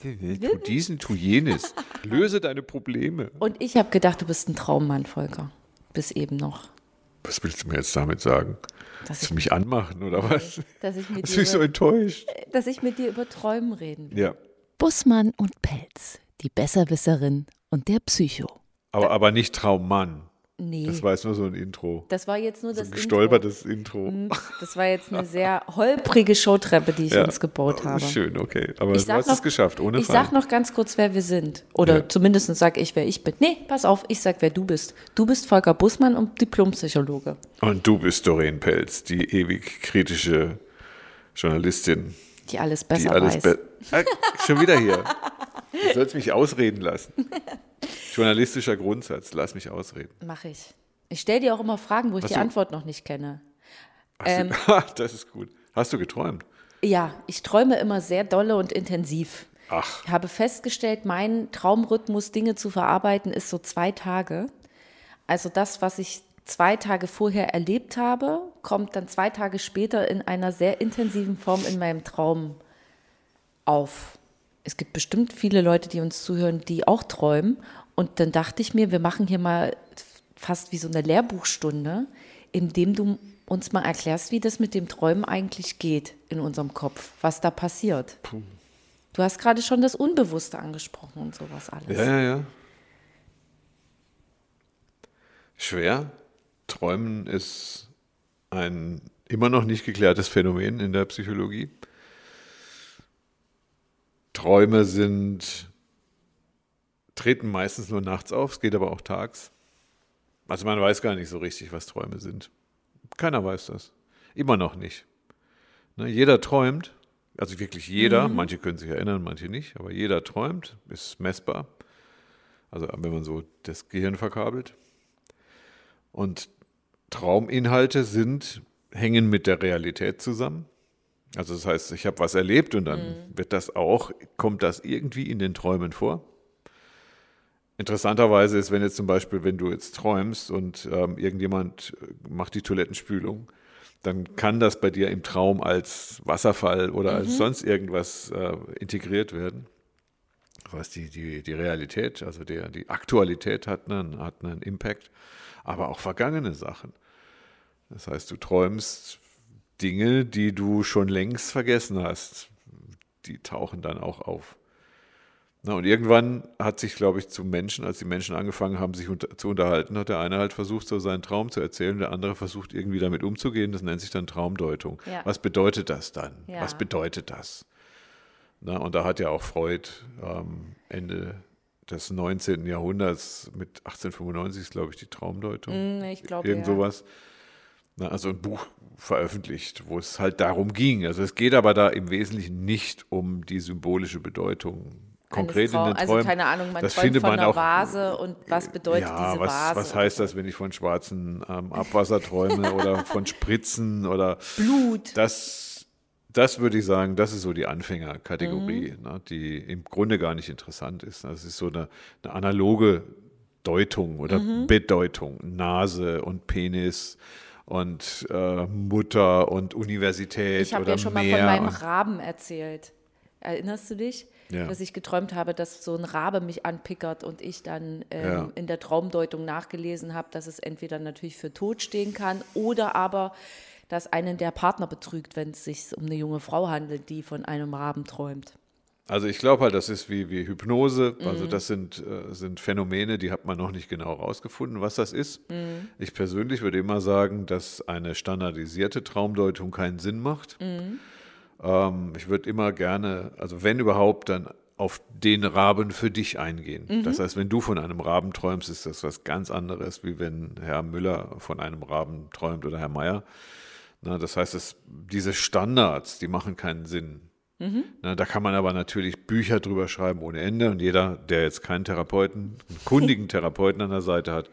Tu diesen, tu jenes. Löse deine Probleme. Und ich habe gedacht, du bist ein Traummann, Volker. Bis eben noch. Was willst du mir jetzt damit sagen? Dass Dass du ich, mich anmachen oder was? dass ich, mit dir du mich so über, enttäuscht? dass ich mit dir über Träumen reden will. Ja. Bussmann und Pelz, die Besserwisserin und der Psycho. Aber, aber nicht Traummann. Nee, Das war jetzt nur so ein Intro. das war jetzt nur So das ein Intro. gestolpertes Intro. Mhm. Das war jetzt eine sehr holprige Showtreppe, die ich Ja. uns gebaut habe. Schön, okay. Aber Ich du sag hast noch- es geschafft, ohne Ich Fallen. sag noch ganz kurz, wer wir sind. Oder Ja. zumindest sag ich, wer ich bin. Nee, pass auf, ich sag, wer du bist. Du bist Volker Bussmann und Diplompsychologe. Und du bist Doreen Pelz, die ewig kritische Journalistin, Die alles die besser alles weiß. be ah, Schon wieder hier. Du sollst mich ausreden lassen. Journalistischer Grundsatz, lass mich ausreden. Mach ich. Ich stelle dir auch immer Fragen, wo ich Hast die du- Antwort noch nicht kenne. Ähm. das ist gut. Hast du geträumt? Ja, ich träume immer sehr dolle und intensiv. Ach, Ich habe festgestellt, mein Traumrhythmus, Dinge zu verarbeiten, ist so zwei Tage. Also das, was ich zwei Tage vorher erlebt habe, kommt dann zwei Tage später in einer sehr intensiven Form in meinem Traum auf. Es gibt bestimmt viele Leute, die uns zuhören, die auch träumen. Und dann dachte ich mir, wir machen hier mal fast wie so eine Lehrbuchstunde, indem du uns mal erklärst, wie das mit dem Träumen eigentlich geht in unserem Kopf, was da passiert. Du hast gerade schon das Unbewusste angesprochen und sowas alles. ja, ja, ja. Schwer. Träumen ist ein immer noch nicht geklärtes Phänomen in der Psychologie. Träume sind, treten meistens nur nachts auf, es geht aber auch tags. Also man weiß gar nicht so richtig, was Träume sind. Keiner weiß das. Immer noch nicht. Ne, jeder träumt, also wirklich jeder, manche können sich erinnern, manche nicht, aber jeder träumt, ist messbar. Also wenn man so das Gehirn verkabelt. Und Trauminhalte sind, hängen mit der Realität zusammen. Also das heißt, ich habe was erlebt und dann wird das auch, kommt das irgendwie in den Träumen vor. Interessanterweise ist, wenn jetzt zum Beispiel, wenn du jetzt träumst und ähm, irgendjemand äh, macht die Toilettenspülung, dann kann das bei dir im Traum als Wasserfall oder als sonst irgendwas äh, integriert werden. Das heißt, die, die, die Realität, also der, die Aktualität hat einen, hat einen Impact, aber auch vergangene Sachen. Das heißt, du träumst Dinge, die du schon längst vergessen hast, die tauchen dann auch auf. Na, und irgendwann hat sich, glaube ich, zu Menschen, als die Menschen angefangen haben, sich unter, zu unterhalten, hat der eine halt versucht, so seinen Traum zu erzählen, der andere versucht, irgendwie damit umzugehen. Das nennt sich dann Traumdeutung. Ja. Was bedeutet das dann? Ja. Was bedeutet das? Na, und da hat ja auch Freud ähm, Ende des 19. Jahrhunderts mit 1895 ist, glaube ich, die Traumdeutung. Mm, ich glaube, Irgend ja. sowas. Na, also ein Buch veröffentlicht, wo es halt darum ging. Also es geht aber da im Wesentlichen nicht um die symbolische Bedeutung konkret in den also Träumen. keine Ahnung, man das träumt findet von man einer auch, Vase und was bedeutet ja, diese was, Vase? was heißt das, wenn ich von schwarzen ähm, Abwasser träume oder von Spritzen oder Blut. das, das würde ich sagen, das ist so die Anfängerkategorie, Mhm. ne, die im Grunde gar nicht interessant ist. Das ist so eine, eine analoge Deutung oder Mhm. Bedeutung. Nase und Penis und äh, Mutter und Universität Ich habe oder ja schon mal Meer. von meinem Raben erzählt. Erinnerst du dich? Ja. Dass ich geträumt habe, dass so ein Rabe mich anpickert und ich dann ähm, Ja. in der Traumdeutung nachgelesen habe, dass es entweder natürlich für tot stehen kann oder aber, dass einen der Partner betrügt, wenn es sich um eine junge Frau handelt, die von einem Raben träumt. Also ich glaube halt, das ist wie, wie Hypnose. Also Mhm. das sind, äh, sind Phänomene, die hat man noch nicht genau rausgefunden, was das ist. Mhm. Ich persönlich würde immer sagen, dass eine standardisierte Traumdeutung keinen Sinn macht. Mhm. Ähm, ich würde immer gerne, also wenn überhaupt, dann auf den Raben für dich eingehen. Mhm. Das heißt, wenn du von einem Raben träumst, ist das was ganz anderes, wie wenn Herr Müller von einem Raben träumt oder Herr Meier. Na, das heißt, es, diese Standards, die machen keinen Sinn. Na, da kann man aber natürlich Bücher drüber schreiben ohne Ende. Und jeder, der jetzt keinen Therapeuten, einen kundigen Therapeuten an der Seite hat,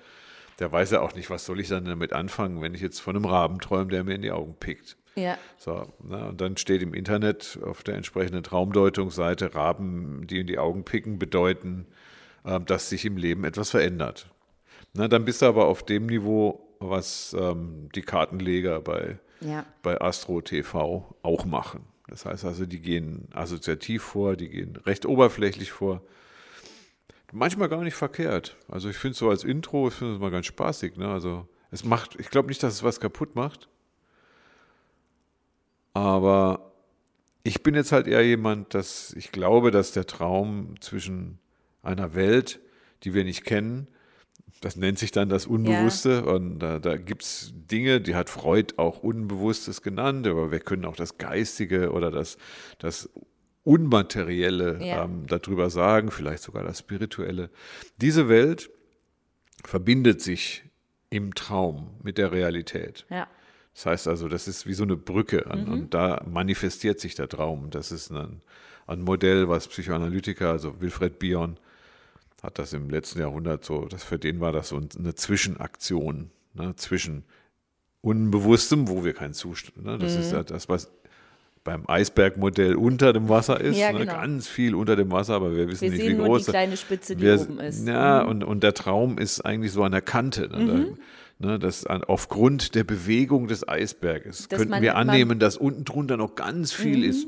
der weiß ja auch nicht, was soll ich dann damit anfangen, wenn ich jetzt von einem Raben träume, der mir in die Augen pickt. Ja, So, na, und dann steht im Internet auf der entsprechenden Traumdeutungsseite, Raben, die in die Augen picken, bedeuten, äh, dass sich im Leben etwas verändert. Na, dann bist du aber auf dem Niveau, was ähm, die Kartenleger bei, ja. bei Astro TV auch machen. Das heißt also, die gehen assoziativ vor, die gehen recht oberflächlich vor. Manchmal gar nicht verkehrt. Also ich finde es so als Intro, ich finde es mal ganz spaßig. Ne? Also es macht, ich glaube nicht, dass es was kaputt macht. Aber ich bin jetzt halt eher jemand, dass ich glaube, dass der Traum zwischen einer Welt, die wir nicht kennen, das nennt sich dann das Unbewusste. Ja. Und da, da gibt es Dinge, die hat Freud auch Unbewusstes genannt, aber wir können auch das Geistige oder das, das Unmaterielle ja. ähm, darüber sagen, vielleicht sogar das Spirituelle. Diese Welt verbindet sich im Traum mit der Realität. Ja. Das heißt also, das ist wie so eine Brücke an, mhm. und da manifestiert sich der Traum. Das ist ein, ein Modell, was Psychoanalytiker, also Wilfred Bion, hat das im letzten Jahrhundert so, das für den war das so eine Zwischenaktion ne, zwischen Unbewusstem, wo wir keinen Zustand, ne, das mhm. ist ja das, was beim Eisbergmodell unter dem Wasser ist, ja, ne, genau. ne, ganz viel unter dem Wasser, aber wir wissen wir nicht, wie groß. Nur die kleine Spitze, die wir, oben ist. Ja, mhm. und, und der Traum ist eigentlich so an der Kante. Ne, mhm. da, ne, das an, aufgrund der Bewegung des Eisberges dass könnten man, wir annehmen, dass unten drunter noch ganz viel mhm. ist.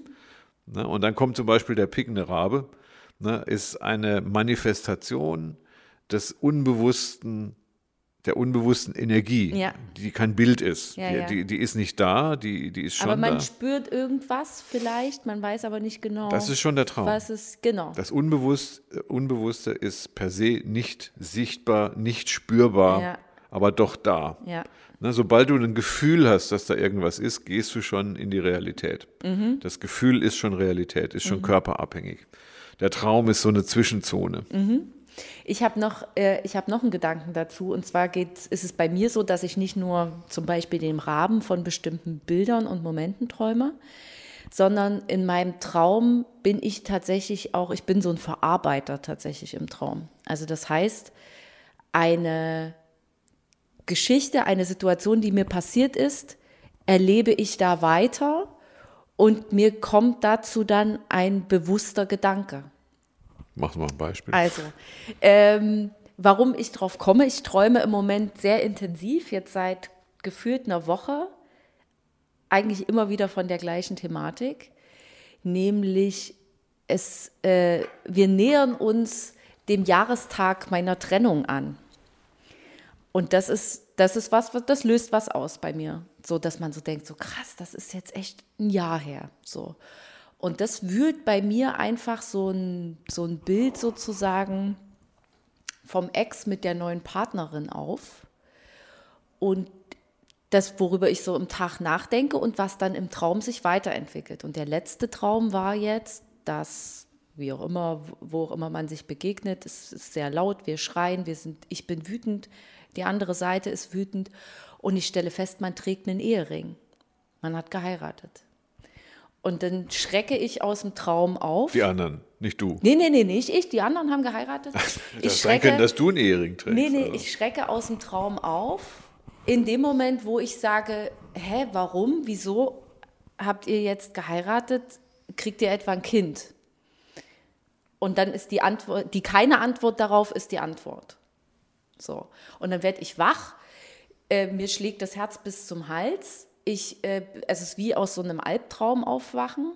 Ne, und dann kommt zum Beispiel der pickende Rabe ne, ist eine Manifestation des unbewussten der unbewussten Energie, ja. die kein Bild ist. Ja, ja. Die, die, ist nicht da, die, die ist schon da. Aber man da. spürt irgendwas vielleicht, man weiß aber nicht genau. Das ist schon der Traum. Was ist, genau. Das Unbewusst, Unbewusste ist per se nicht sichtbar, nicht spürbar, aber doch da. Na, sobald du ein Gefühl hast, dass da irgendwas ist, gehst du schon in die Realität. Mhm. Das Gefühl ist schon Realität, ist schon mhm. körperabhängig der Traum ist so eine Zwischenzone. Mhm. Ich habe noch, äh, hab noch einen Gedanken dazu. Und zwar geht, ist es bei mir so, dass ich nicht nur zum Beispiel den Rahmen von bestimmten Bildern und Momenten träume, sondern in meinem Traum bin ich tatsächlich auch, ich bin so ein Verarbeiter tatsächlich im Traum. Also das heißt, eine Geschichte, eine Situation, die mir passiert ist, erlebe ich da weiter und mir kommt dazu dann ein bewusster Gedanke. Mach mal ein Beispiel. Also, ähm, warum ich drauf komme, ich träume im Moment sehr intensiv, jetzt seit gefühlt einer Woche, eigentlich immer wieder von der gleichen Thematik, nämlich es, äh, wir nähern uns dem Jahrestag meiner Trennung an. Und das ist, das ist was, das löst was aus bei mir so dass man so denkt, so krass, das ist jetzt echt ein Jahr her. So. Und das wühlt bei mir einfach so ein, so ein Bild sozusagen vom Ex mit der neuen Partnerin auf. Und das, worüber ich so im Tag nachdenke und was dann im Traum sich weiterentwickelt. Und der letzte Traum war jetzt, dass, wie auch immer, wo auch immer man sich begegnet, es ist sehr laut, wir schreien, wir sind, ich bin wütend, die andere Seite ist wütend und ich stelle fest, man trägt einen Ehering. Man hat geheiratet. Und dann schrecke ich aus dem Traum auf. Die anderen, nicht du. Nee, nee, nee, nicht ich. Die anderen haben geheiratet. das ich sein können, dass du einen Ehering trägst. Nee, nee, also. ich schrecke aus dem Traum auf. In dem Moment, wo ich sage, hä, warum, wieso habt ihr jetzt geheiratet? Kriegt ihr etwa ein Kind? Und dann ist die Antwort, die keine Antwort darauf ist die Antwort. So. Und dann werde ich wach äh, mir schlägt das Herz bis zum Hals. Ich, äh, es ist wie aus so einem Albtraum aufwachen.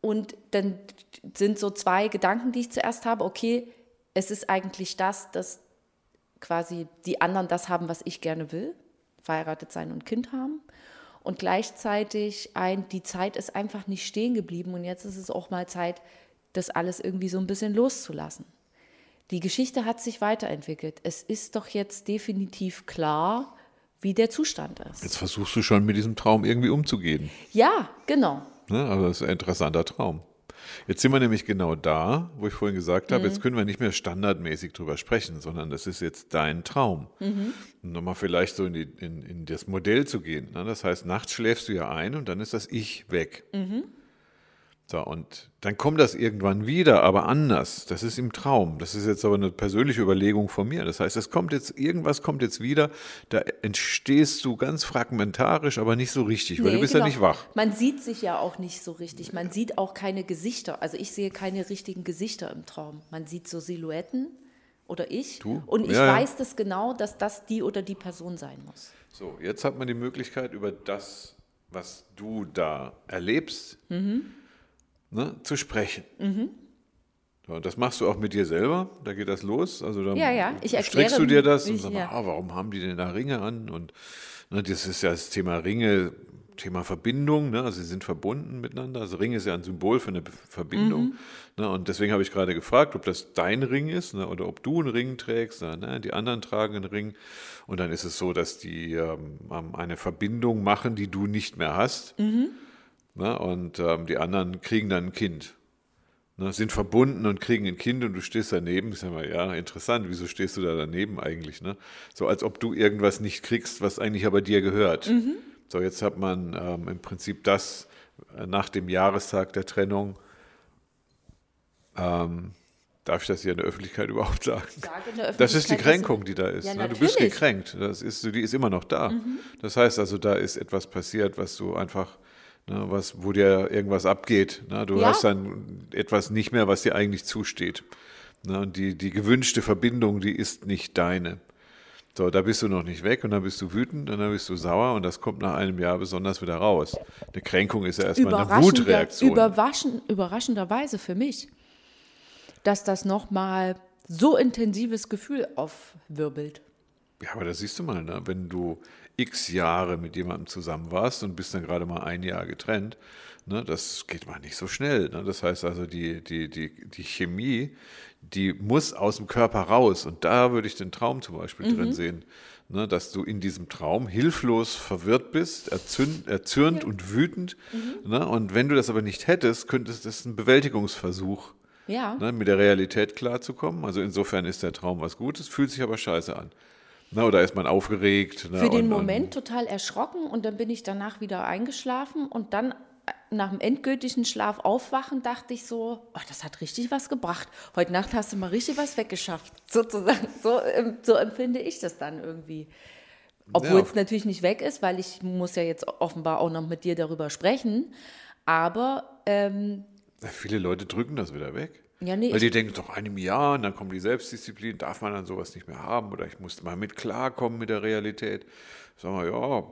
Und dann sind so zwei Gedanken, die ich zuerst habe. Okay, es ist eigentlich das, dass quasi die anderen das haben, was ich gerne will, verheiratet sein und Kind haben. Und gleichzeitig ein, die Zeit ist einfach nicht stehen geblieben und jetzt ist es auch mal Zeit, das alles irgendwie so ein bisschen loszulassen. Die Geschichte hat sich weiterentwickelt. Es ist doch jetzt definitiv klar, wie der Zustand ist. Jetzt versuchst du schon mit diesem Traum irgendwie umzugehen. Ja, genau. Ne? Also das ist ein interessanter Traum. Jetzt sind wir nämlich genau da, wo ich vorhin gesagt habe, mhm. jetzt können wir nicht mehr standardmäßig drüber sprechen, sondern das ist jetzt dein Traum. Mhm. Und nochmal vielleicht so in, die, in, in, das Modell zu gehen. Ne? Das heißt, nachts schläfst du ja ein und dann ist das Ich weg. Mhm. So, und dann kommt das irgendwann wieder, aber anders. Das ist im Traum. Das ist jetzt aber eine persönliche Überlegung von mir. Das heißt, es kommt jetzt, irgendwas kommt jetzt wieder, da entstehst du ganz fragmentarisch, aber nicht so richtig, weil nee, du bist genau. ja nicht wach. Man sieht sich ja auch nicht so richtig. Man sieht auch keine Gesichter. Also ich sehe keine richtigen Gesichter im Traum. Man sieht so Silhouetten oder ich. Du? Und ich ja, weiß das genau, dass das die oder die Person sein muss. So, jetzt hat man die Möglichkeit, über das was du da erlebst, Mhm. Ne, zu sprechen. So, und das machst du auch mit dir selber, da geht das los. Also dann Ja, ja, ich strickst erkläre, du dir das und sagst, ja. ah, warum haben die denn da Ringe an? Und ne, das ist ja das Thema Ringe, Thema Verbindung, ne? also sie sind verbunden miteinander. Also Ring ist ja ein Symbol für eine Verbindung. Mhm. Ne? Und deswegen habe ich gerade gefragt, ob das dein Ring ist ne? oder ob du einen Ring trägst. Ne? Die anderen tragen einen Ring. Und dann ist es so, dass die ähm, eine Verbindung machen, die du nicht mehr hast. Mhm. Ne? Und ähm, die anderen kriegen dann ein Kind. Ne? Sind verbunden und kriegen ein Kind und du stehst daneben. Ich sag mal, ja, interessant, wieso stehst du da daneben eigentlich? Ne? So als ob du irgendwas nicht kriegst, was eigentlich aber dir gehört. So, jetzt hat man ähm, im Prinzip das äh, nach dem Jahrestag der Trennung. Ähm, darf ich das hier in der Öffentlichkeit überhaupt sagen? Der Das ist die Öffentlichkeit, Kränkung, die da ist. Ja, ne? Du bist. Mhm. gekränkt. Das ist, die ist immer noch da. Das heißt also, da ist etwas passiert, was du einfach, ne, was, wo dir irgendwas abgeht. Ne? Du Ja. hast dann etwas nicht mehr, was dir eigentlich zusteht. Ne? Und die, die gewünschte Verbindung, die ist nicht deine. So, da bist du noch nicht weg und dann bist du wütend und dann bist du sauer und das kommt nach einem Jahr besonders wieder raus. Eine Kränkung ist ja erstmal eine Wutreaktion. überraschen, überraschenderweise für mich, dass das nochmal so intensives Gefühl aufwirbelt. Ja, aber da siehst du mal, ne? wenn du x Jahre mit jemandem zusammen warst und bist dann gerade mal ein Jahr getrennt, ne? das geht mal nicht so schnell. Ne? Das heißt also, die, die, die, die Chemie, die muss aus dem Körper raus. Und da würde ich den Traum zum Beispiel drin sehen, ne? dass du in diesem Traum hilflos verwirrt bist, erzünd, erzürnt und wütend. Ne? Und wenn du das aber nicht hättest, könnte das ein Bewältigungsversuch Ja. ne, mit der Realität klarzukommen. Also insofern ist der Traum was Gutes, fühlt sich aber scheiße an. Na, oder ist man aufgeregt? Ne, Für den und, Moment total erschrocken und dann bin ich danach wieder eingeschlafen und dann äh, nach dem endgültigen Schlaf aufwachen, dachte ich so, oh, das hat richtig was gebracht. Heute Nacht hast du mal richtig was weggeschafft, sozusagen. So, ähm, so empfinde ich das dann irgendwie. Obwohl Ja. es natürlich nicht weg ist, weil ich muss ja jetzt offenbar auch noch mit dir darüber sprechen. Aber ähm, Ja, viele Leute drücken das wieder weg. Ja, nee, Weil die denken, doch einem Jahr, und dann kommt die Selbstdisziplin, darf man dann sowas nicht mehr haben oder ich musste mal mit klarkommen mit der Realität. Sagen wir, ja,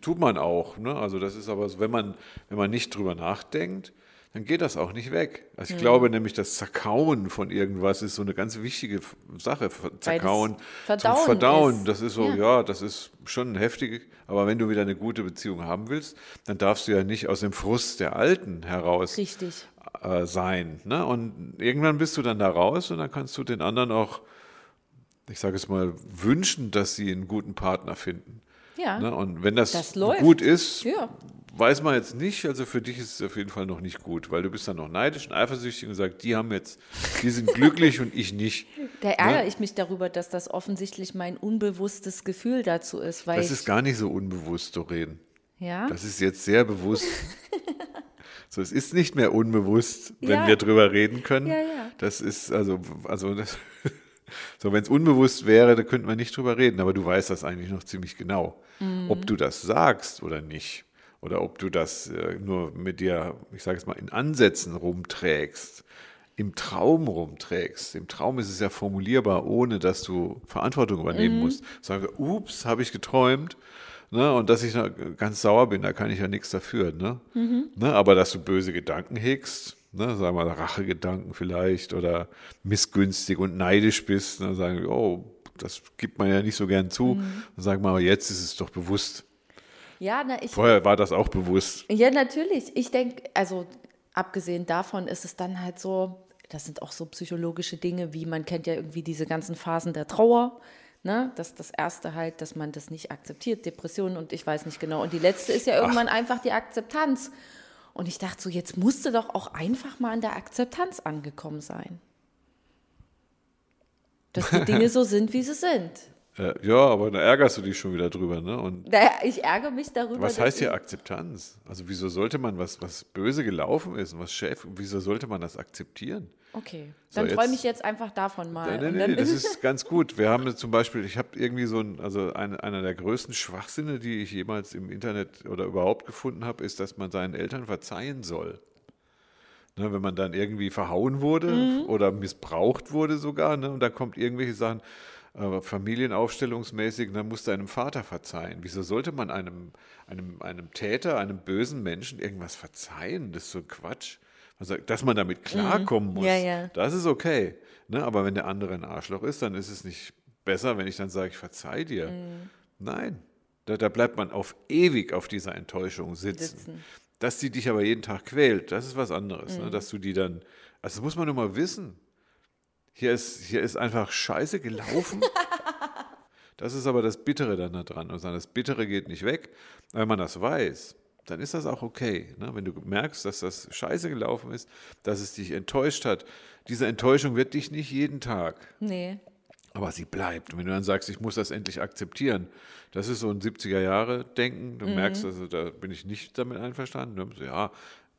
tut man auch. Ne? Also das ist aber so, wenn man, wenn man nicht drüber nachdenkt, dann geht das auch nicht weg. Also ich glaube nämlich, das Zerkauen von irgendwas ist so eine ganz wichtige Sache. Zerkauen, Verdauen Verdauen, ist. das ist so, Ja. ja. das ist schon heftig. Aber wenn du wieder eine gute Beziehung haben willst, dann darfst du ja nicht aus dem Frust der Alten heraus richtig. äh, sein. Ne? Und irgendwann bist du dann da raus und dann kannst du den anderen auch, ich sage es mal, wünschen, dass sie einen guten Partner finden. Ja. Ne? Und wenn das, Das gut ist, Ja. Weiß man jetzt nicht. Also für dich ist es auf jeden Fall noch nicht gut, weil du bist dann noch neidisch und eifersüchtig und sagst, die haben jetzt, die sind glücklich und ich nicht. Da ärgere ich mich darüber, dass das offensichtlich mein unbewusstes Gefühl dazu ist. Weil Das ist gar nicht so unbewusst, Doreen. ja? Das ist jetzt sehr bewusst. So, es ist nicht mehr unbewusst, wenn Ja. wir drüber reden können. Ja, ja. Das ist also, also das, so wenn es unbewusst wäre, da könnten wir nicht drüber reden. Aber du weißt das eigentlich noch ziemlich genau, Mhm. ob du das sagst oder nicht, oder ob du das äh, nur mit dir, ich sage es mal, in Ansätzen rumträgst, im Traum rumträgst. Im Traum ist es ja formulierbar, ohne dass du Verantwortung übernehmen musst. Sagen wir, ups, habe ich geträumt. Ne, und dass ich ganz sauer bin, da kann ich ja nichts dafür. Ne? Ne, aber dass du böse Gedanken hegst, ne, sagen wir mal Rachegedanken vielleicht oder missgünstig und neidisch bist, ne, sagen wir, oh, das gibt man ja nicht so gern zu. Dann sagen wir, aber jetzt ist es doch bewusst. Ja, na, ich, Vorher war das auch bewusst. ja, natürlich. Ich denke, also abgesehen davon ist es dann halt so, das sind auch so psychologische Dinge, wie man kennt ja irgendwie diese ganzen Phasen der Trauer. Ne? Das, das erste halt, dass man das nicht akzeptiert, Depressionen und ich weiß nicht genau. Und die letzte ist ja irgendwann einfach die Akzeptanz. Und ich dachte so, jetzt musste doch auch einfach mal in der Akzeptanz angekommen sein. Dass die Dinge so sind, wie sie sind. Äh, ja, aber da ärgerst du dich schon wieder drüber. Ne? Und Naja, ich ärgere mich darüber. was heißt hier Akzeptanz? Also wieso sollte man was, was böse gelaufen ist und was schäf, wieso sollte man das akzeptieren? Okay, So, dann jetzt- träume ich jetzt einfach davon mal. Nein, nein, nein, das ist ganz gut. Wir haben zum Beispiel, ich habe irgendwie so ein, also ein, einer der größten Schwachsinne, die ich jemals im Internet oder überhaupt gefunden habe, ist, dass man seinen Eltern verzeihen soll. Ne, wenn man dann irgendwie verhauen wurde Mhm. oder missbraucht wurde sogar, ne, und dann kommt irgendwelche Sachen, äh, familienaufstellungsmäßig, dann musst du einem Vater verzeihen. Wieso sollte man einem, einem, einem Täter, einem bösen Menschen irgendwas verzeihen? Das ist so Quatsch. Man sagt, dass man damit klarkommen muss, Ja, ja. das ist okay. Ne? Aber wenn der andere ein Arschloch ist, dann ist es nicht besser, wenn ich dann sage, ich verzeih dir. Mhm. Nein, da, da bleibt man auf ewig auf dieser Enttäuschung sitzen. Sitzen. Dass die dich aber jeden Tag quält, das ist was anderes. Mhm. Ne? Dass du die dann, also das muss man nur mal wissen. Hier ist, hier ist einfach Scheiße gelaufen. Das ist aber das Bittere dann da dran. Und das Bittere geht nicht weg. Wenn man das weiß, dann ist das auch okay. Ne? Wenn du merkst, dass das Scheiße gelaufen ist, dass es dich enttäuscht hat. Diese Enttäuschung wird dich nicht jeden Tag Nee. aber sie bleibt. Und wenn du dann sagst, ich muss das endlich akzeptieren, das ist so ein 70er-Jahre-Denken. Du merkst, also da bin ich nicht damit einverstanden. Ja,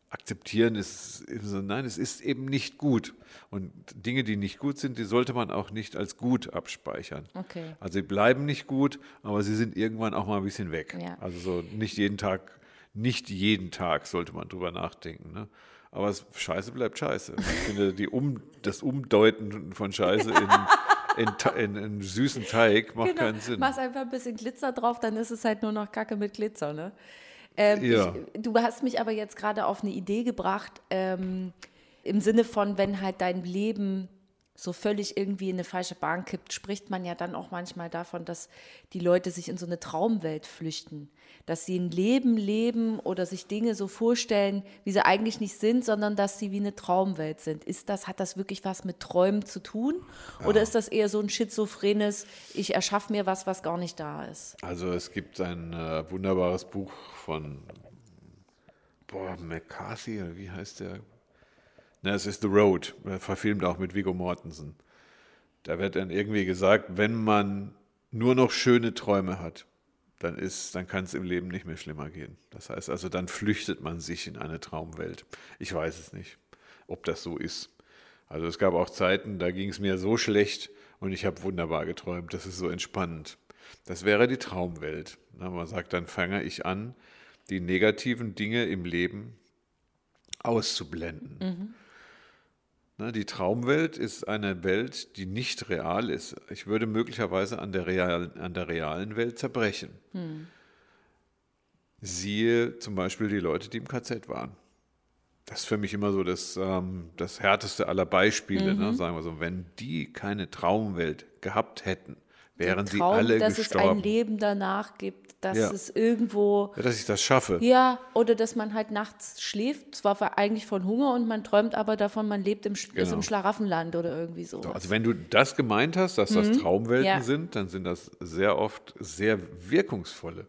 akzeptieren ist, so, nein, es ist eben nicht gut. Und Dinge, die nicht gut sind, die sollte man auch nicht als gut abspeichern. Okay. Also sie bleiben nicht gut, aber sie sind irgendwann auch mal ein bisschen weg. Ja. Also so nicht jeden Tag, nicht jeden Tag sollte man drüber nachdenken. Ne? Aber es, Scheiße bleibt Scheiße. Ich finde, die um, das Umdeuten von Scheiße in, in, in, in süßen Teig macht Genau. keinen Sinn. Machst einfach ein bisschen Glitzer drauf, dann ist es halt nur noch Kacke mit Glitzer, ne? Ähm, Ja. ich, du hast mich aber jetzt gerade auf eine Idee gebracht, ähm, im Sinne von, wenn halt dein Leben so völlig irgendwie in eine falsche Bahn kippt, spricht man ja dann auch manchmal davon, dass die Leute sich in so eine Traumwelt flüchten. Dass sie ein Leben leben oder sich Dinge so vorstellen, wie sie eigentlich nicht sind, sondern dass sie wie eine Traumwelt sind. Ist das, hat das wirklich was mit Träumen zu tun? Oder ist das eher so ein schizophrenes, ich erschaffe mir was, was gar nicht da ist? Also es gibt ein äh, wunderbares Buch von boah, McCarthy, oder wie heißt der? Na, es ist The Road, äh, verfilmt auch mit Viggo Mortensen. Da wird dann irgendwie gesagt, wenn man nur noch schöne Träume hat, dann dann kann es im Leben nicht mehr schlimmer gehen. Das heißt also, dann flüchtet man sich in eine Traumwelt. Ich weiß es nicht, ob das so ist. Also es gab auch Zeiten, da ging es mir so schlecht und ich habe wunderbar geträumt. Das ist so entspannend. Das wäre die Traumwelt. Na, man sagt, dann fange ich an, die negativen Dinge im Leben auszublenden. Na, die Traumwelt ist eine Welt, die nicht real ist. Ich würde möglicherweise an der realen, an der realen Welt zerbrechen. Siehe zum Beispiel die Leute, die im KZ waren. Das ist für mich immer so das, ähm, das härteste aller Beispiele. Ne? Sagen wir so, wenn die keine Traumwelt gehabt hätten, wären sie Traum, alle dass es ein gestorben. Leben danach gibt, dass Ja. es irgendwo, Ja, dass ich das schaffe. ja, oder dass man halt nachts schläft, zwar eigentlich von Hunger und man träumt aber davon, man lebt im, Genau. im Schlaraffenland oder irgendwie so. Also wenn du das gemeint hast, dass das Traumwelten Mhm. Ja. sind, dann sind das sehr oft sehr wirkungsvolle.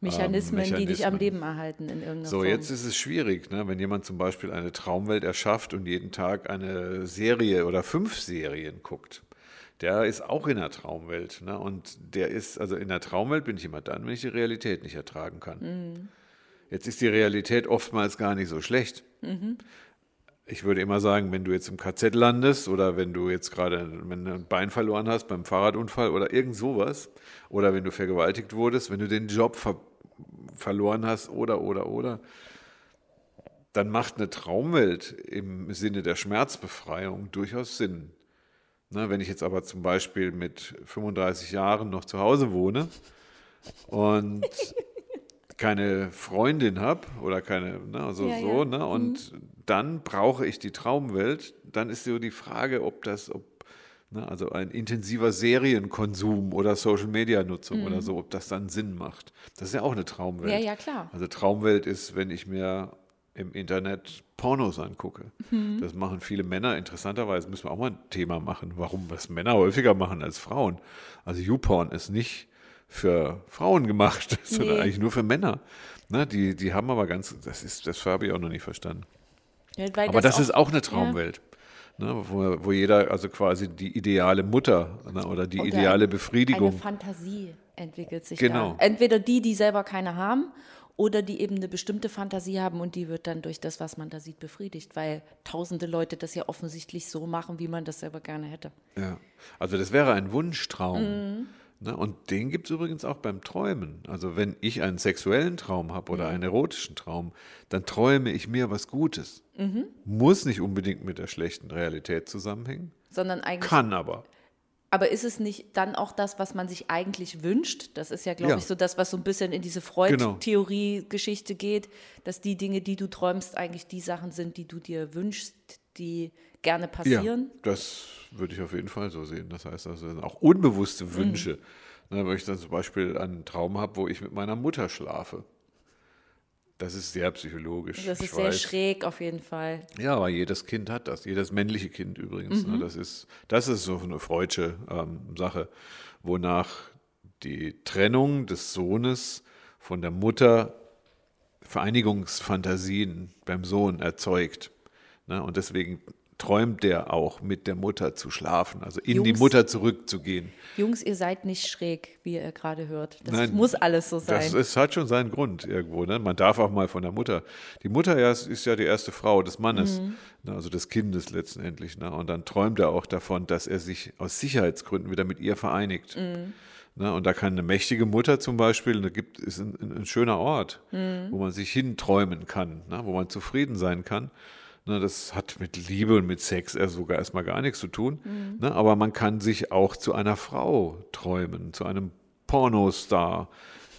Mechanismen, die dich am Mechanismen. Leben erhalten in irgendeiner So, Form. jetzt ist es schwierig, ne? wenn jemand zum Beispiel eine Traumwelt erschafft und jeden Tag eine Serie oder fünf Serien guckt. Der ist auch in der Traumwelt. Ne? Und der ist, also in der Traumwelt bin ich immer dann, wenn ich die Realität nicht ertragen kann. Mhm. Jetzt ist die Realität oftmals gar nicht so schlecht. Mhm. Ich würde immer sagen, wenn du jetzt im KZ landest oder wenn du jetzt gerade wenn du ein Bein verloren hast beim Fahrradunfall oder irgend sowas oder wenn du vergewaltigt wurdest, wenn du den Job ver verloren hast oder, oder, oder, dann macht eine Traumwelt im Sinne der Schmerzbefreiung durchaus Sinn. Na, wenn ich jetzt aber zum Beispiel mit 35 Jahren noch zu Hause wohne und keine Freundin habe oder keine, ne, also Ja, so, ja. ne, und dann brauche ich die Traumwelt, dann ist so die Frage, ob das, ob, ne, also ein intensiver Serienkonsum oder Social Media Nutzung oder so, ob das dann Sinn macht. Das ist ja auch eine Traumwelt. Ja, ja, klar. Also Traumwelt ist, wenn ich mir im Internet Pornos angucke. Mhm. Das machen viele Männer. Interessanterweise müssen wir auch mal ein Thema machen, warum das Männer häufiger machen als Frauen. Also YouPorn ist nicht für Frauen gemacht, sondern Nee. eigentlich nur für Männer. Ne, die, die haben aber ganz, das ist, das habe ich auch noch nicht verstanden. Ja, Aber das, auch- ist auch eine Traumwelt. Ne, wo, wo jeder, also quasi die ideale Mutter ne, oder die Oder ideale Eine Befriedigung. Fantasie entwickelt sich Genau. da. Entweder die, die selber keine haben, oder die eben eine bestimmte Fantasie haben und die wird dann durch das, was man da sieht, befriedigt, weil tausende Leute das ja offensichtlich so machen, wie man das selber gerne hätte. Ja, also das wäre ein Wunschtraum. Mhm. Ne? Und den gibt es übrigens auch beim Träumen. Also wenn ich einen sexuellen Traum habe oder einen erotischen Traum, dann träume ich mir was Gutes. Mhm. Muss nicht unbedingt mit der schlechten Realität zusammenhängen, Sondern eigentlich kann aber. Aber ist es nicht dann auch das, was man sich eigentlich wünscht? Das ist ja, glaube Ja. ich, so das, was so ein bisschen in diese Genau. Freud-Theorie-Geschichte geht, dass die Dinge, die du träumst, eigentlich die Sachen sind, die du dir wünschst, die gerne passieren. Ja, das würde ich auf jeden Fall so sehen. Das heißt also auch unbewusste Wünsche. Ne, wenn ich dann zum Beispiel einen Traum habe, wo ich mit meiner Mutter schlafe. Das ist sehr psychologisch. Das ist sehr weiß. schräg auf jeden Fall. Ja, aber jedes Kind hat das, jedes männliche Kind übrigens. Mhm. Ne? Das, ist, das ist so eine freudsche ähm, Sache, wonach die Trennung des Sohnes von der Mutter Vereinigungsfantasien beim Sohn erzeugt. Ne? Und deswegen träumt der auch mit der Mutter zu schlafen, also in die Jungs- Mutter zurückzugehen. Jungs, ihr seid nicht schräg, wie ihr gerade hört. Das Nein, muss alles so sein. Das ist, hat schon seinen Grund irgendwo. Ne? Man darf auch mal von der Mutter. Die Mutter ja, ist, ja die erste Frau des Mannes, Mhm. ne? also des Kindes letztendlich. Ne? Und dann träumt er auch davon, dass er sich aus Sicherheitsgründen wieder mit ihr vereinigt. Mhm. Ne? Und da kann eine mächtige Mutter zum Beispiel, da gibt ist ein, ein, ein schöner Ort, Mhm. wo man sich hinträumen kann, ne? wo man zufrieden sein kann. Ne, das hat mit Liebe und mit Sex eher sogar erstmal gar nichts zu tun. Mhm. Ne, aber man kann sich auch zu einer Frau träumen, zu einem Pornostar,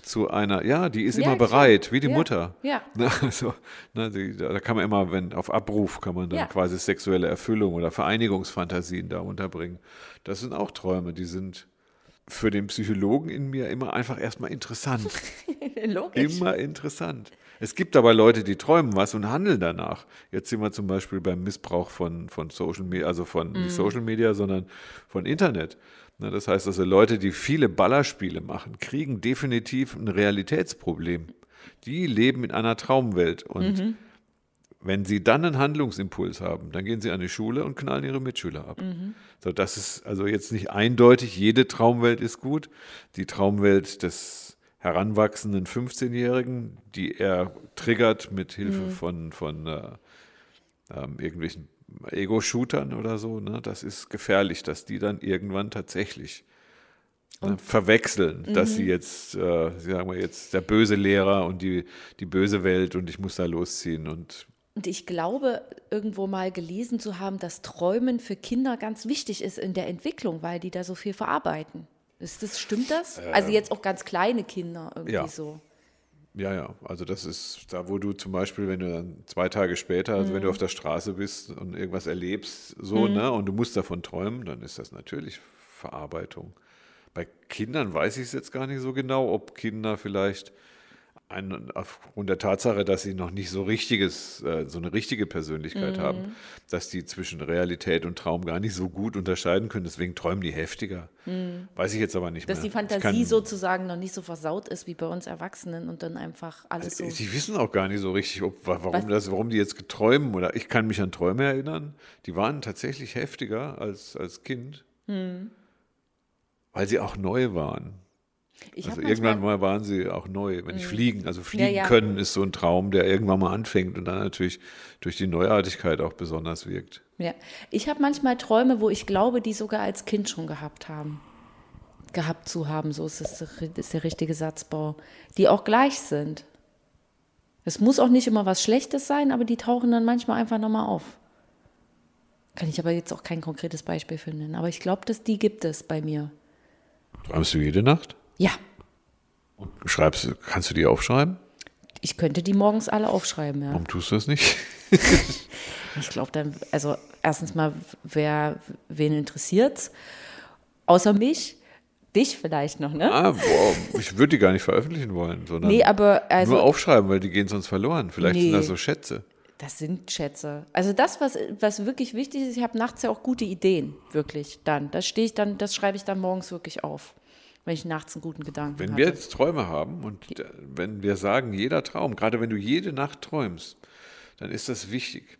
zu einer, ja, die ist Ja, immer klar. bereit, wie die Ja, Mutter. ja. Ne, also, ne, die, da kann man immer, wenn auf Abruf kann man dann Ja. quasi sexuelle Erfüllung oder Vereinigungsfantasien da unterbringen. Das sind auch Träume, die sind für den Psychologen in mir immer einfach erstmal interessant. Logisch. Immer interessant. Es gibt aber Leute, die träumen was und handeln danach. Jetzt sind wir zum Beispiel beim Missbrauch von, von Social Media, also von Mhm. nicht Social Media, sondern von Internet. Ne, Das heißt also, Leute, die viele Ballerspiele machen, kriegen definitiv ein Realitätsproblem. Die leben in einer Traumwelt und Mhm. wenn sie dann einen Handlungsimpuls haben, dann gehen sie an die Schule und knallen ihre Mitschüler ab. Mhm. So, das ist also jetzt nicht eindeutig, jede Traumwelt ist gut. Die Traumwelt des heranwachsenden 15-Jährigen, die er triggert mit Hilfe Mhm. von, von äh, ähm, irgendwelchen Ego-Shootern oder so, ne, das ist gefährlich, dass die dann irgendwann tatsächlich ne, verwechseln, dass Mhm. sie jetzt, äh, sagen wir jetzt, der böse Lehrer und die, die böse Welt und ich muss da losziehen und Und ich glaube, irgendwo mal gelesen zu haben, dass Träumen für Kinder ganz wichtig ist in der Entwicklung, weil die da so viel verarbeiten. Ist das, stimmt das? also jetzt auch ganz kleine Kinder irgendwie ja. so. Ja, ja, also das ist da, wo du zum Beispiel, wenn du dann zwei Tage später, also Mhm. wenn du auf der Straße bist und irgendwas erlebst, so, ne, und du musst davon träumen, dann ist das natürlich Verarbeitung. Bei Kindern weiß ich es jetzt gar nicht so genau, ob Kinder vielleicht ein, aufgrund der Tatsache, dass sie noch nicht so richtiges, äh, so eine richtige Persönlichkeit Mhm. haben, dass die zwischen Realität und Traum gar nicht so gut unterscheiden können. Deswegen träumen die heftiger. Weiß ich jetzt aber nicht Mhm. Dass mehr. die Ich Fantasie kann- sozusagen noch nicht so versaut ist wie bei uns Erwachsenen und dann einfach alles so. Die wissen auch gar nicht so richtig, ob, wa- warum, Was? das, warum die jetzt geträumen oder ich kann mich an Träume erinnern, die waren tatsächlich heftiger als, als Kind, Hm. weil sie auch neu waren. Ich Also irgendwann mal waren sie auch neu. Wenn ich fliegen, also fliegen ja. können, ist so ein Traum, der irgendwann mal anfängt und dann natürlich durch die Neuartigkeit auch besonders wirkt. Ja, ich habe manchmal Träume, wo ich glaube, die sogar als Kind schon gehabt haben. Gehabt zu haben, so ist, das, ist der richtige Satzbau. Die auch gleich sind. Es muss auch nicht immer was Schlechtes sein, aber die tauchen dann manchmal einfach nochmal auf. Kann ich aber jetzt auch kein konkretes Beispiel finden. Aber ich glaube, dass die gibt es bei mir. Träumst du jede Nacht? Ja, Schreibst, du- kannst du die aufschreiben? ich könnte die morgens alle aufschreiben, ja. Warum tust du das nicht? Ich glaube dann, also erstens mal, wer, wen interessiert's? Außer mich, dich vielleicht noch, ne? ah, boah, ich würde die gar nicht veröffentlichen wollen, sondern Nee, aber also. nur aufschreiben, weil die gehen sonst verloren. Vielleicht sind Nee. das so Schätze. Das sind Schätze. Also das, was, was wirklich wichtig ist, ich habe nachts ja auch gute Ideen, wirklich dann. Das stehe ich dann, das schreibe ich dann morgens wirklich auf, wenn ich nachts einen guten Gedanken Wenn hatte. wir jetzt Träume haben und wenn wir sagen, jeder Traum, gerade wenn du jede Nacht träumst, dann ist das wichtig.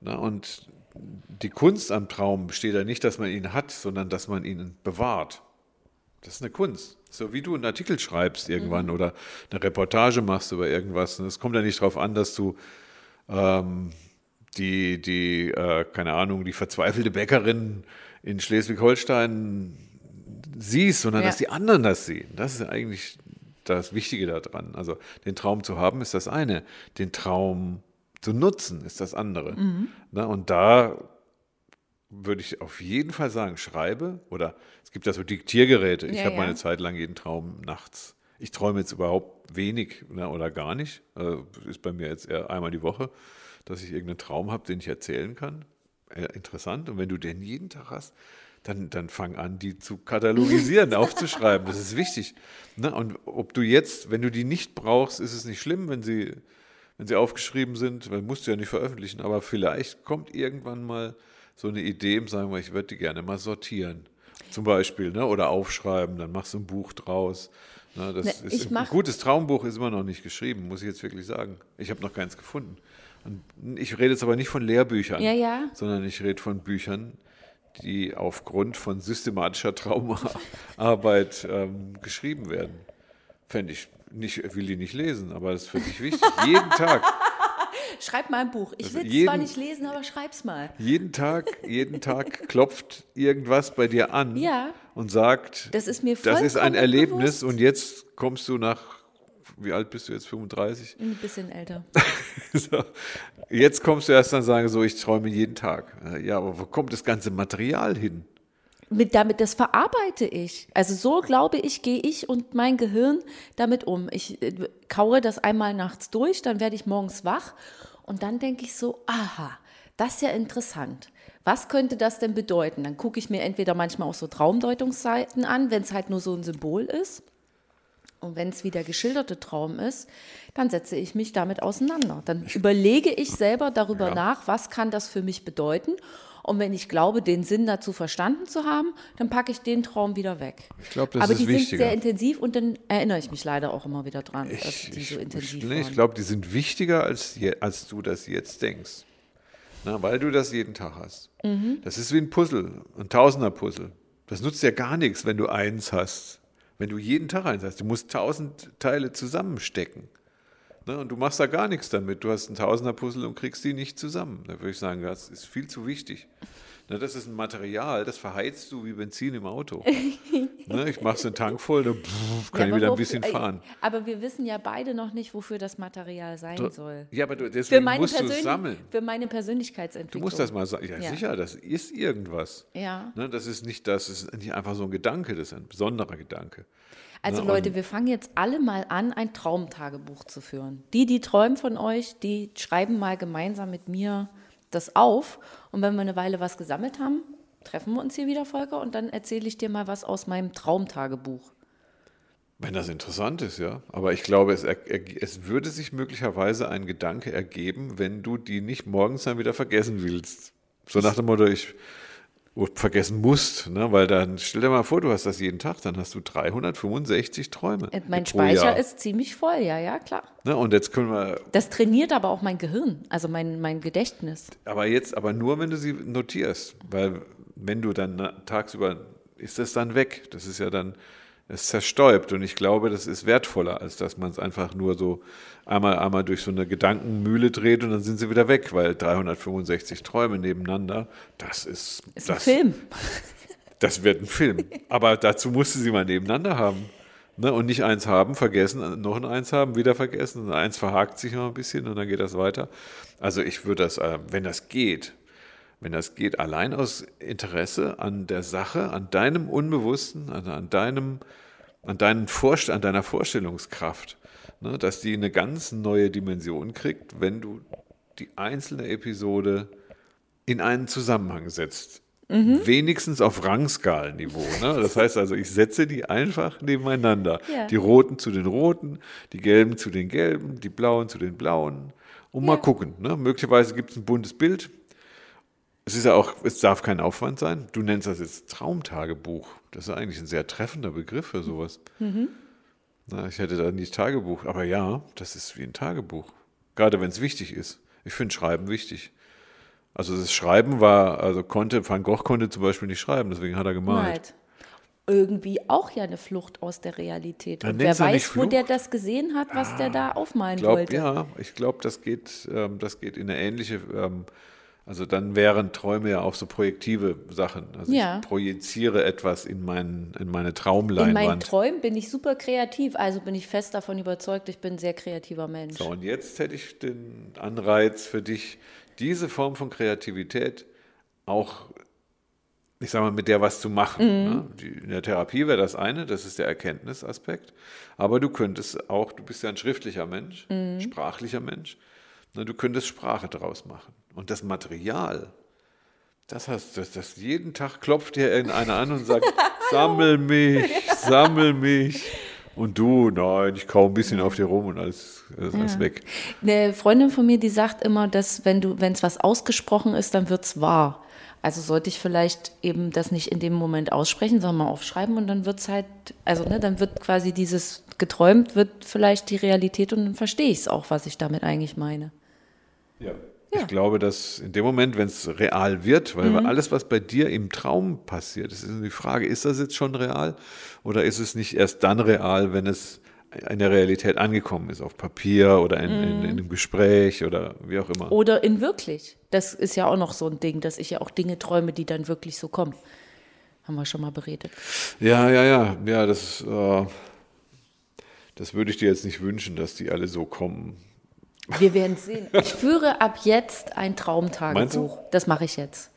Na, und die Kunst am Traum besteht ja nicht, dass man ihn hat, sondern dass man ihn bewahrt. Das ist eine Kunst. So wie du einen Artikel schreibst irgendwann Mhm. oder eine Reportage machst über irgendwas. Und es kommt ja nicht darauf an, dass du ähm, die, die äh, keine Ahnung, die verzweifelte Bäckerin in Schleswig-Holstein siehst, sondern Ja. dass die anderen das sehen. Das ist eigentlich das Wichtige daran. Also den Traum zu haben ist das eine, den Traum zu nutzen ist das andere. Mhm. Na, und da würde ich auf jeden Fall sagen, schreibe oder es gibt ja so Diktiergeräte. Ich Ja, habe ja. meine Zeit lang jeden Traum nachts. Ich träume jetzt überhaupt wenig ne, oder gar nicht. Also ist bei mir jetzt eher einmal die Woche, dass ich irgendeinen Traum habe, den ich erzählen kann. Äh, interessant. Und wenn du den jeden Tag hast, dann, dann fang an, die zu katalogisieren, aufzuschreiben. Das ist wichtig. Ne? Und ob du jetzt, wenn du die nicht brauchst, ist es nicht schlimm, wenn sie, wenn sie aufgeschrieben sind, weil musst du ja nicht veröffentlichen, aber vielleicht kommt irgendwann mal so eine Idee, sagen wir, ich würde die gerne mal sortieren. Zum Beispiel, ne? oder aufschreiben, dann machst du ein Buch draus. Ne? Das Ne, ist ein gutes Traumbuch ist immer noch nicht geschrieben, muss ich jetzt wirklich sagen. Ich habe noch keins gefunden. Und ich rede jetzt aber nicht von Lehrbüchern, Ja, ja. sondern ich rede von Büchern, die aufgrund von systematischer Traumarbeit ähm, geschrieben werden. Fände ich nicht, will die nicht lesen, aber das finde ich wichtig. Jeden Tag, Schreib mal ein Buch. Ich Also will es jeden- zwar nicht lesen, aber schreib's mal. jeden Tag, jeden Tag klopft irgendwas bei dir an Ja. und sagt, Das ist mir das ist ein Erlebnis bewusst. und jetzt kommst du nach, wie alt bist du jetzt, 35? Ein bisschen älter. So. Jetzt kommst du erst dann sagen, so, ich träume jeden Tag. Ja, aber wo kommt das ganze Material hin? Mit, damit, das verarbeite ich. Also so glaube ich, gehe ich und mein Gehirn damit um. Ich äh, kaue das einmal nachts durch, dann werde ich morgens wach und dann denke ich so, aha, das ist ja interessant. Was könnte das denn bedeuten? Dann gucke ich mir entweder manchmal auch so Traumdeutungsseiten an, wenn es halt nur so ein Symbol ist. Und wenn es wie der geschilderte Traum ist, dann setze ich mich damit auseinander. Dann überlege ich selber darüber Ja. nach, was kann das für mich bedeuten. Und wenn ich glaube, den Sinn dazu verstanden zu haben, dann packe ich den Traum wieder weg. Ich glaube, das Aber ist die sind wichtiger. sehr intensiv und dann erinnere ich mich leider auch immer wieder dran, dass Ich, die ich, so intensiv nee, ich waren. glaube, die sind wichtiger, als, als du das jetzt denkst. Na, weil du das jeden Tag hast. Mhm. Das ist wie ein Puzzle, ein Tausender-Puzzle. Das nutzt ja gar nichts, wenn du eins hast. Wenn du jeden Tag eins hast. Du musst tausend Teile zusammenstecken. Ne, und du machst da gar nichts damit. Du hast ein Tausender-Puzzle und kriegst die nicht zusammen. Da würde ich sagen, das ist viel zu wichtig. Ne, das ist ein Material, das verheizt du wie Benzin im Auto. ne, ich mache so einen Tank voll, dann pff, kann Ja, ich wieder ein bisschen fahren. Aber wir wissen ja beide noch nicht, wofür das Material sein soll. Ja, aber du, Für deswegen meine, musst du es sammeln. für meine Du Persönlichkeitsentwicklung. musst das mal sagen. Ja, Ja. sicher, das ist irgendwas. Ja. Ne, das ist nicht das, ist nicht einfach so ein Gedanke, das ist ein besonderer Gedanke. Also Na, Leute, und- wir fangen jetzt alle mal an, ein Traumtagebuch zu führen. Die, die träumen von euch, die schreiben mal gemeinsam mit mir das auf. Und wenn wir eine Weile was gesammelt haben, treffen wir uns hier wieder, Volker, und dann erzähle ich dir mal was aus meinem Traumtagebuch. Wenn das interessant ist, ja. Aber ich glaube, es, es würde sich möglicherweise ein Gedanke ergeben, wenn du die nicht morgens dann wieder vergessen willst. So nach dem Motto, ich vergessen musst, ne? weil dann stell dir mal vor, du hast das jeden Tag, dann hast du 365 Träume. Äh, Mein pro Speicher Jahr. ist ziemlich voll, ja, ja, klar. Ne? Und jetzt können wir Das trainiert aber auch mein Gehirn, also mein, mein Gedächtnis. Aber jetzt, aber nur, wenn du sie notierst, weil wenn du dann tagsüber, ist das dann weg. Das ist ja dann, es zerstäubt und ich glaube, das ist wertvoller, als dass man es einfach nur so einmal, einmal durch so eine Gedankenmühle dreht und dann sind sie wieder weg, weil 365 Träume nebeneinander, das ist, Ist ein das, Film. das wird ein Film. Aber dazu musst du sie mal nebeneinander haben. Ne? Und nicht eins haben, vergessen, noch ein eins haben, wieder vergessen. Und eins verhakt sich noch ein bisschen und dann geht das weiter. Also ich würde das, äh, wenn das geht, wenn das geht, allein aus Interesse an der Sache, an deinem Unbewussten, an, an deinem, an, deinen Vorst an deiner Vorstellungskraft, ne? dass die eine ganz neue Dimension kriegt, wenn du die einzelne Episode in einen Zusammenhang setzt. Wenigstens auf Rangskalenniveau. Ne? Das heißt also, ich setze die einfach nebeneinander. Ja. Die roten zu den roten, die gelben zu den gelben, die blauen zu den blauen. Und mal gucken. Ne? Möglicherweise gibt es ein buntes Bild. Es ist ja auch, es darf kein Aufwand sein. Du nennst das jetzt Traumtagebuch. Das ist eigentlich ein sehr treffender Begriff für sowas. Na, ich hätte da nicht Tagebuch, aber ja, das ist wie ein Tagebuch. Gerade wenn es wichtig ist. Ich finde Schreiben wichtig. Also das Schreiben war, also konnte, Van Gogh konnte zum Beispiel nicht schreiben, deswegen hat er gemalt. Malt. Irgendwie auch ja eine Flucht aus der Realität. Und wer weiß, wo der das gesehen hat, was der da aufmalen Ich glaube, wollte. ja, ich glaube, das geht, ähm, das geht in eine ähnliche, ähm, also dann wären Träume ja auch so projektive Sachen. Also Ja. ich projiziere etwas in, mein, in meine In meinen Traumleinwand. Träumen bin ich super kreativ, also bin ich fest davon überzeugt, ich bin ein sehr kreativer Mensch. So, und jetzt hätte ich den Anreiz für dich, diese Form von Kreativität auch ich sag mal, mit der was zu machen. Ne? Die, in der Therapie wäre das eine, das ist der Erkenntnisaspekt. Aber du könntest auch, du bist ja ein schriftlicher Mensch, sprachlicher Mensch, ne? du könntest Sprache draus machen. Und das Material, das hast das, das jeden Tag klopft dir irgendeiner an und sagt, sammel mich, sammel mich. Und du, nein, ich kau ein bisschen auf dir rum und alles, alles, alles weg. Eine Freundin von mir, die sagt immer, dass wenn du, wenn es was ausgesprochen ist, dann wird es wahr. Also sollte ich vielleicht eben das nicht in dem Moment aussprechen, sondern mal aufschreiben und dann wird es halt, also ne, dann wird quasi dieses geträumt, wird vielleicht die Realität und dann verstehe ich es auch, was ich damit eigentlich meine. Ja. Ich glaube, dass in dem Moment, wenn es real wird, weil alles, was bei dir im Traum passiert, ist die Frage, ist das jetzt schon real oder ist es nicht erst dann real, wenn es in der Realität angekommen ist, auf Papier oder in, in, in einem Gespräch oder wie auch immer. Oder in wirklich. Das ist ja auch noch so ein Ding, dass ich ja auch Dinge träume, die dann wirklich so kommen. Haben wir schon mal beredet. Ja, ja, ja, ja, das, äh, das würde ich dir jetzt nicht wünschen, dass die alle so kommen. Wir werden sehen. Ich führe ab jetzt ein Traumtagebuch. Das mache ich jetzt.